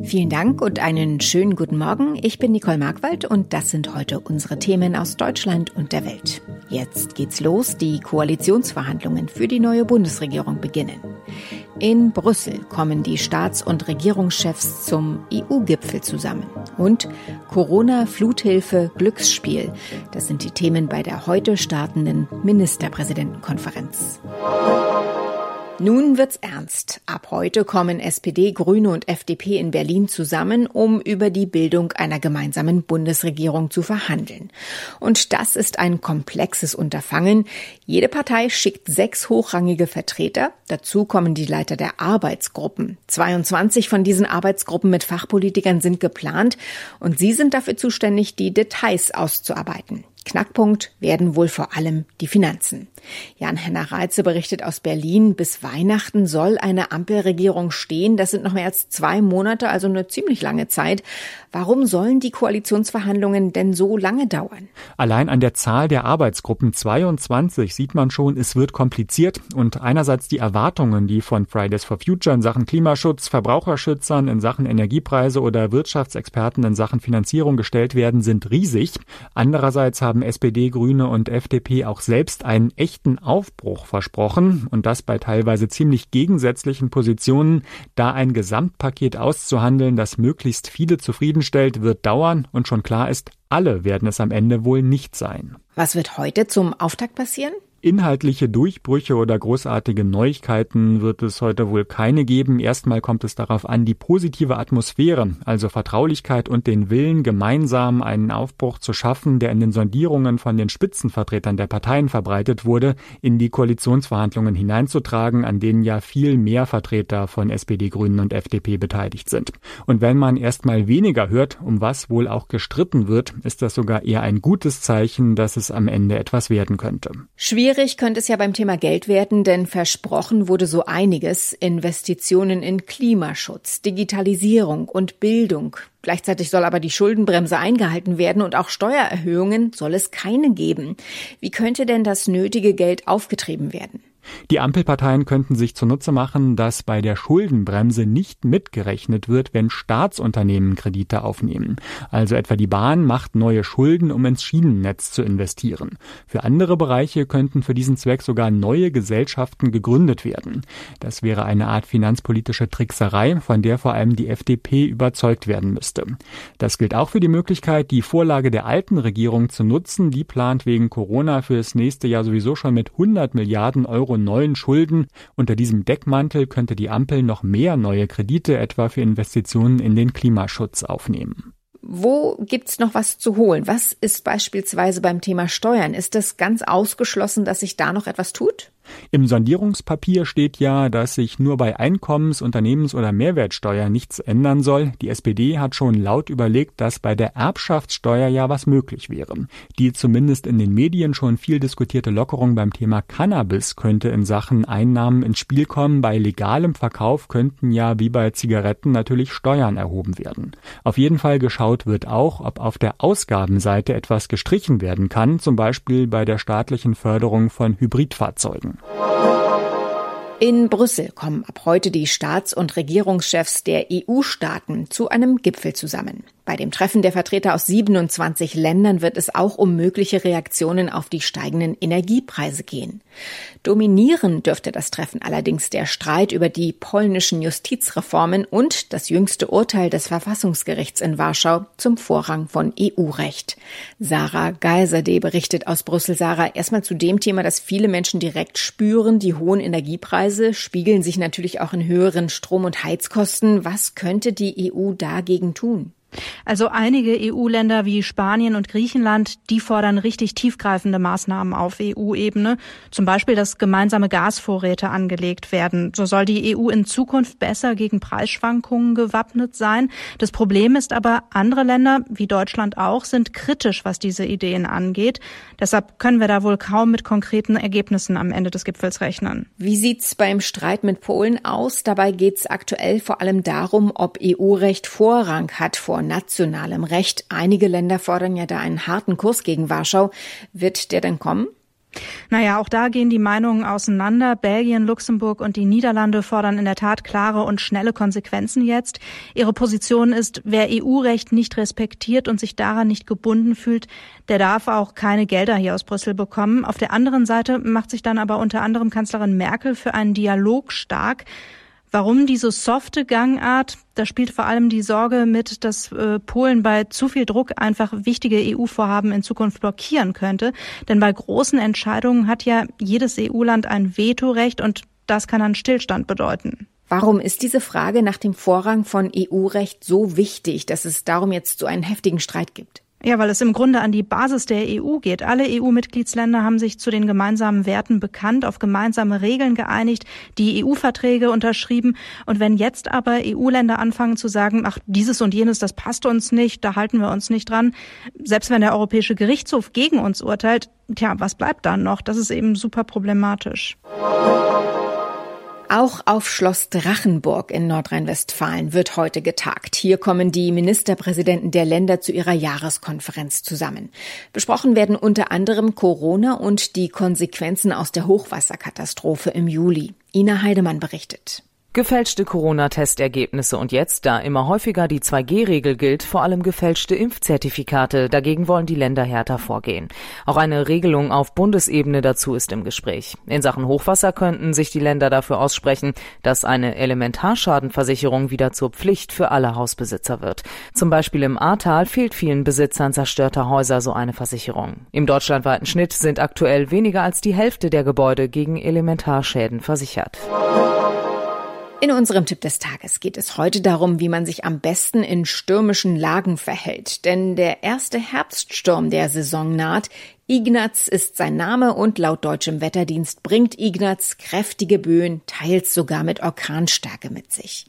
Vielen Dank und einen schönen guten Morgen. Ich bin Nicole Markwald und das sind heute unsere Themen aus Deutschland und der Welt. Jetzt geht's los. Die Koalitionsverhandlungen für die neue Bundesregierung beginnen. In Brüssel kommen die Staats- und Regierungschefs zum EU-Gipfel zusammen. Und Corona, Fluthilfe, Glücksspiel. Das sind die Themen bei der heute startenden Ministerpräsidentenkonferenz. Nun wird's ernst. Ab heute kommen SPD, Grüne und FDP in Berlin zusammen, um über die Bildung einer gemeinsamen Bundesregierung zu verhandeln. Und das ist ein komplexes Unterfangen. Jede Partei schickt sechs hochrangige Vertreter. Dazu kommen die Leiter der Arbeitsgruppen. 22 von diesen Arbeitsgruppen mit Fachpolitikern sind geplant und sie sind dafür zuständig, die Details auszuarbeiten. Knackpunkt werden wohl vor allem die Finanzen. Jan-Henner Reitze berichtet aus Berlin, bis Weihnachten soll eine Ampelregierung stehen. Das sind noch mehr als zwei Monate, also eine ziemlich lange Zeit. Warum sollen die Koalitionsverhandlungen denn so lange dauern? Allein an der Zahl der Arbeitsgruppen 22 sieht man schon, es wird kompliziert und einerseits die Erwartungen, die von Fridays for Future in Sachen Klimaschutz, Verbraucherschützern in Sachen Energiepreise oder Wirtschaftsexperten in Sachen Finanzierung gestellt werden, sind riesig. Andererseits haben SPD, Grüne und FDP auch selbst einen echten Aufbruch versprochen und das bei teilweise ziemlich gegensätzlichen Positionen. Da ein Gesamtpaket auszuhandeln, das möglichst viele zufriedenstellt, wird dauern und schon klar ist, alle werden es am Ende wohl nicht sein. Was wird heute zum Auftakt passieren? Inhaltliche Durchbrüche oder großartige Neuigkeiten wird es heute wohl keine geben. Erstmal kommt es darauf an, die positive Atmosphäre, also Vertraulichkeit und den Willen, gemeinsam einen Aufbruch zu schaffen, der in den Sondierungen von den Spitzenvertretern der Parteien verbreitet wurde, in die Koalitionsverhandlungen hineinzutragen, an denen ja viel mehr Vertreter von SPD, Grünen und FDP beteiligt sind. Und wenn man erstmal weniger hört, um was wohl auch gestritten wird, ist das sogar eher ein gutes Zeichen, dass es am Ende etwas werden könnte. Schwierig Schwierig könnte es ja beim Thema Geld werden, denn versprochen wurde so einiges. Investitionen in Klimaschutz, Digitalisierung und Bildung. Gleichzeitig soll aber die Schuldenbremse eingehalten werden und auch Steuererhöhungen soll es keine geben. Wie könnte denn das nötige Geld aufgetrieben werden? Die Ampelparteien könnten sich zunutze machen, dass bei der Schuldenbremse nicht mitgerechnet wird, wenn Staatsunternehmen Kredite aufnehmen. Also etwa die Bahn macht neue Schulden, um ins Schienennetz zu investieren. Für andere Bereiche könnten für diesen Zweck sogar neue Gesellschaften gegründet werden. Das wäre eine Art finanzpolitische Trickserei, von der vor allem die FDP überzeugt werden müsste. Das gilt auch für die Möglichkeit, die Vorlage der alten Regierung zu nutzen. Die plant wegen Corona fürs nächste Jahr sowieso schon mit 100 Milliarden Euro Euro neuen Schulden. Unter diesem Deckmantel könnte die Ampel noch mehr neue Kredite etwa für Investitionen in den Klimaschutz aufnehmen. Wo gibt's noch was zu holen? Was ist beispielsweise beim Thema Steuern? Ist es ganz ausgeschlossen, dass sich da noch etwas tut? Im Sondierungspapier steht ja, dass sich nur bei Einkommens-, Unternehmens- oder Mehrwertsteuer nichts ändern soll. Die SPD hat schon laut überlegt, dass bei der Erbschaftssteuer ja was möglich wäre. Die zumindest in den Medien schon viel diskutierte Lockerung beim Thema Cannabis könnte in Sachen Einnahmen ins Spiel kommen. Bei legalem Verkauf könnten ja wie bei Zigaretten natürlich Steuern erhoben werden. Auf jeden Fall geschaut wird auch, ob auf der Ausgabenseite etwas gestrichen werden kann, zum Beispiel bei der staatlichen Förderung von Hybridfahrzeugen. In Brüssel kommen ab heute die Staats- und Regierungschefs der EU-Staaten zu einem Gipfel zusammen. Bei dem Treffen der Vertreter aus 27 Ländern wird es auch um mögliche Reaktionen auf die steigenden Energiepreise gehen. Dominieren dürfte das Treffen allerdings der Streit über die polnischen Justizreformen und das jüngste Urteil des Verfassungsgerichts in Warschau zum Vorrang von EU-Recht. Sarah Geiserde berichtet aus Brüssel. Sarah, erstmal zu dem Thema, das viele Menschen direkt spüren. Die hohen Energiepreise spiegeln sich natürlich auch in höheren Strom- und Heizkosten. Was könnte die EU dagegen tun? Also einige EU-Länder wie Spanien und Griechenland, die fordern richtig tiefgreifende Maßnahmen auf EU-Ebene. Zum Beispiel, dass gemeinsame Gasvorräte angelegt werden. So soll die EU in Zukunft besser gegen Preisschwankungen gewappnet sein. Das Problem ist aber, andere Länder, wie Deutschland auch, sind kritisch, was diese Ideen angeht. Deshalb können wir da wohl kaum mit konkreten Ergebnissen am Ende des Gipfels rechnen. Wie sieht's beim Streit mit Polen aus? Dabei geht's aktuell vor allem darum, ob EU-Recht Vorrang hat vor nationalem Recht. Einige Länder fordern ja da einen harten Kurs gegen Warschau. Wird der denn kommen? Naja, auch da gehen die Meinungen auseinander. Belgien, Luxemburg und die Niederlande fordern in der Tat klare und schnelle Konsequenzen jetzt. Ihre Position ist, wer EU-Recht nicht respektiert und sich daran nicht gebunden fühlt, der darf auch keine Gelder hier aus Brüssel bekommen. Auf der anderen Seite macht sich dann aber unter anderem Kanzlerin Merkel für einen Dialog stark. Warum diese softe Gangart? Da spielt vor allem die Sorge mit, dass äh, Polen bei zu viel Druck einfach wichtige EU-Vorhaben in Zukunft blockieren könnte. Denn bei großen Entscheidungen hat ja jedes EU-Land ein Vetorecht und das kann dann Stillstand bedeuten. Warum ist diese Frage nach dem Vorrang von EU-Recht so wichtig, dass es darum jetzt so einen heftigen Streit gibt? Ja, weil es im Grunde an die Basis der EU geht. Alle EU-Mitgliedsländer haben sich zu den gemeinsamen Werten bekannt, auf gemeinsame Regeln geeinigt, die EU-Verträge unterschrieben. Und wenn jetzt aber EU-Länder anfangen zu sagen, ach, dieses und jenes, das passt uns nicht, da halten wir uns nicht dran, selbst wenn der Europäische Gerichtshof gegen uns urteilt, tja, was bleibt dann noch? Das ist eben super problematisch. Auch auf Schloss Drachenburg in Nordrhein-Westfalen wird heute getagt. Hier kommen die Ministerpräsidenten der Länder zu ihrer Jahreskonferenz zusammen. Besprochen werden unter anderem Corona und die Konsequenzen aus der Hochwasserkatastrophe im Juli. Ina Heidemann berichtet. Gefälschte Corona-Testergebnisse und jetzt, da immer häufiger die 2G-Regel gilt, vor allem gefälschte Impfzertifikate. Dagegen wollen die Länder härter vorgehen. Auch eine Regelung auf Bundesebene dazu ist im Gespräch. In Sachen Hochwasser könnten sich die Länder dafür aussprechen, dass eine Elementarschadenversicherung wieder zur Pflicht für alle Hausbesitzer wird. Zum Beispiel im Ahrtal fehlt vielen Besitzern zerstörter Häuser so eine Versicherung. Im deutschlandweiten Schnitt sind aktuell weniger als die Hälfte der Gebäude gegen Elementarschäden versichert. In unserem Tipp des Tages geht es heute darum, wie man sich am besten in stürmischen Lagen verhält. Denn der erste Herbststurm der Saison naht. Ignaz ist sein Name und laut deutschem Wetterdienst bringt Ignaz kräftige Böen, teils sogar mit Orkanstärke mit sich.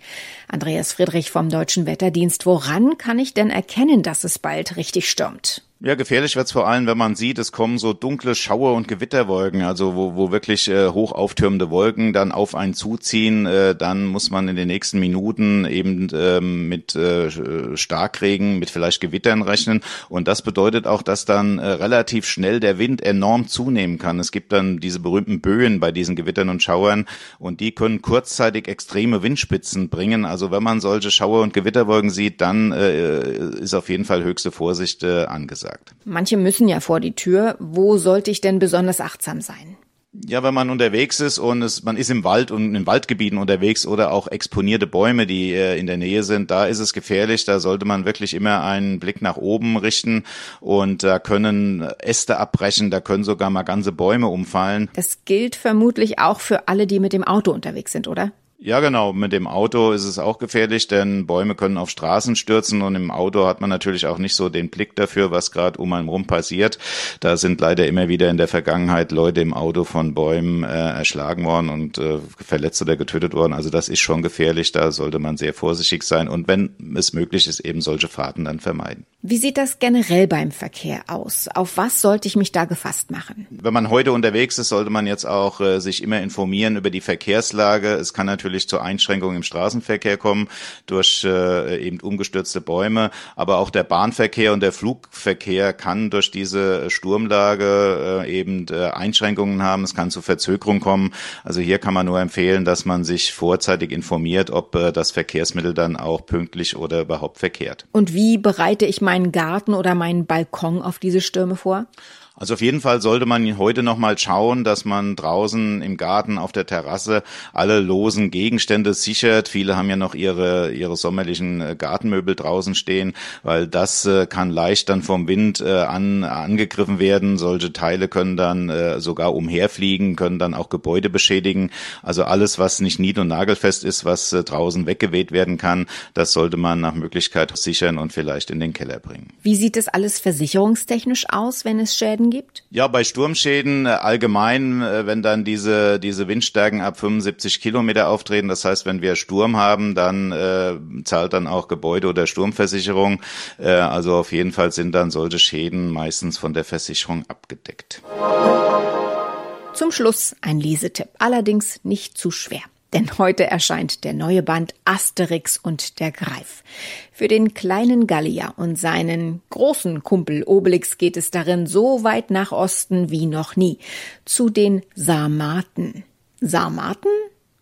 Andreas Friedrich vom deutschen Wetterdienst, woran kann ich denn erkennen, dass es bald richtig stürmt? Ja, gefährlich wird's vor allem, wenn man sieht, es kommen so dunkle Schauer und Gewitterwolken, also wo, wo wirklich äh, hoch auftürmende Wolken dann auf einen zuziehen. Äh, dann muss man in den nächsten Minuten eben ähm, mit äh, Starkregen, mit vielleicht Gewittern rechnen. Und das bedeutet auch, dass dann äh, relativ schnell schnell der Wind enorm zunehmen kann. Es gibt dann diese berühmten Böen bei diesen Gewittern und Schauern und die können kurzzeitig extreme Windspitzen bringen. Also wenn man solche Schauer und Gewitterwolken sieht, dann äh, ist auf jeden Fall höchste Vorsicht äh, angesagt. Manche müssen ja vor die Tür. Wo sollte ich denn besonders achtsam sein? Ja, wenn man unterwegs ist und es, man ist im Wald und in Waldgebieten unterwegs oder auch exponierte Bäume, die äh, in der Nähe sind, da ist es gefährlich. Da sollte man wirklich immer einen Blick nach oben richten und da können Äste abbrechen, da können sogar mal ganze Bäume umfallen. Das gilt vermutlich auch für alle, die mit dem Auto unterwegs sind, oder? Ja, genau. Mit dem Auto ist es auch gefährlich, denn Bäume können auf Straßen stürzen und im Auto hat man natürlich auch nicht so den Blick dafür, was gerade um einen rum passiert. Da sind leider immer wieder in der Vergangenheit Leute im Auto von Bäumen äh, erschlagen worden und äh, verletzt oder getötet worden. Also das ist schon gefährlich. Da sollte man sehr vorsichtig sein und wenn es möglich ist, eben solche Fahrten dann vermeiden. Wie sieht das generell beim Verkehr aus? Auf was sollte ich mich da gefasst machen? Wenn man heute unterwegs ist, sollte man jetzt auch äh, sich immer informieren über die Verkehrslage. Es kann natürlich natürlich zu Einschränkungen im Straßenverkehr kommen durch äh, eben umgestürzte Bäume, aber auch der Bahnverkehr und der Flugverkehr kann durch diese Sturmlage äh, eben äh, Einschränkungen haben. Es kann zu Verzögerungen kommen. Also hier kann man nur empfehlen, dass man sich vorzeitig informiert, ob äh, das Verkehrsmittel dann auch pünktlich oder überhaupt verkehrt. Und wie bereite ich meinen Garten oder meinen Balkon auf diese Stürme vor? Also auf jeden Fall sollte man heute noch mal schauen, dass man draußen im Garten auf der Terrasse alle losen Gegenstände sichert. Viele haben ja noch ihre ihre sommerlichen äh, Gartenmöbel draußen stehen, weil das äh, kann leicht dann vom Wind äh, an angegriffen werden. Solche Teile können dann äh, sogar umherfliegen, können dann auch Gebäude beschädigen. Also alles, was nicht nied- und nagelfest ist, was äh, draußen weggeweht werden kann, das sollte man nach Möglichkeit sichern und vielleicht in den Keller bringen. Wie sieht es alles versicherungstechnisch aus, wenn es Schäden Schäden gibt? Ja, bei Sturmschäden äh, allgemein, äh, wenn dann diese, diese Windstärken ab 75 Kilometer auftreten, das heißt, wenn wir Sturm haben, dann äh, zahlt dann auch Gebäude- oder Sturmversicherung. Äh, also auf jeden Fall sind dann solche Schäden meistens von der Versicherung abgedeckt. Zum Schluss ein Lesetipp, allerdings nicht zu schwer. Denn heute erscheint der neue Band Asterix und der Greif. Für den kleinen Gallier und seinen großen Kumpel Obelix geht es darin so weit nach Osten wie noch nie. Zu den Sarmaten. Sarmaten?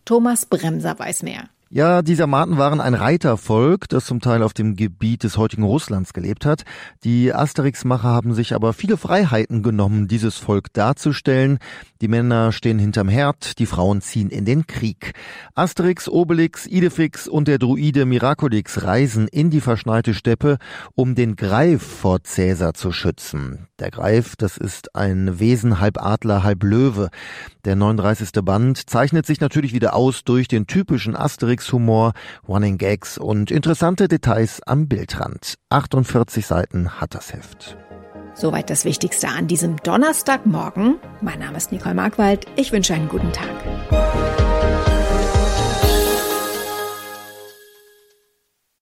Thomas Bremser weiß mehr. Ja, die Sarmaten waren ein Reitervolk, das zum Teil auf dem Gebiet des heutigen Russlands gelebt hat. Die Asterix-Macher haben sich aber viele Freiheiten genommen, dieses Volk darzustellen. Die Männer stehen hinterm Herd, die Frauen ziehen in den Krieg. Asterix, Obelix, Idefix und der Druide Miraculix reisen in die verschneite Steppe, um den Greif vor Cäsar zu schützen. Der Greif, das ist ein Wesen halb Adler, halb Löwe. Der 39. Band zeichnet sich natürlich wieder aus durch den typischen Asterix-Humor, Running Gags und interessante Details am Bildrand. 48 Seiten hat das Heft. Soweit das Wichtigste an diesem Donnerstagmorgen. Mein Name ist Nicole Markwald. Ich wünsche einen guten Tag.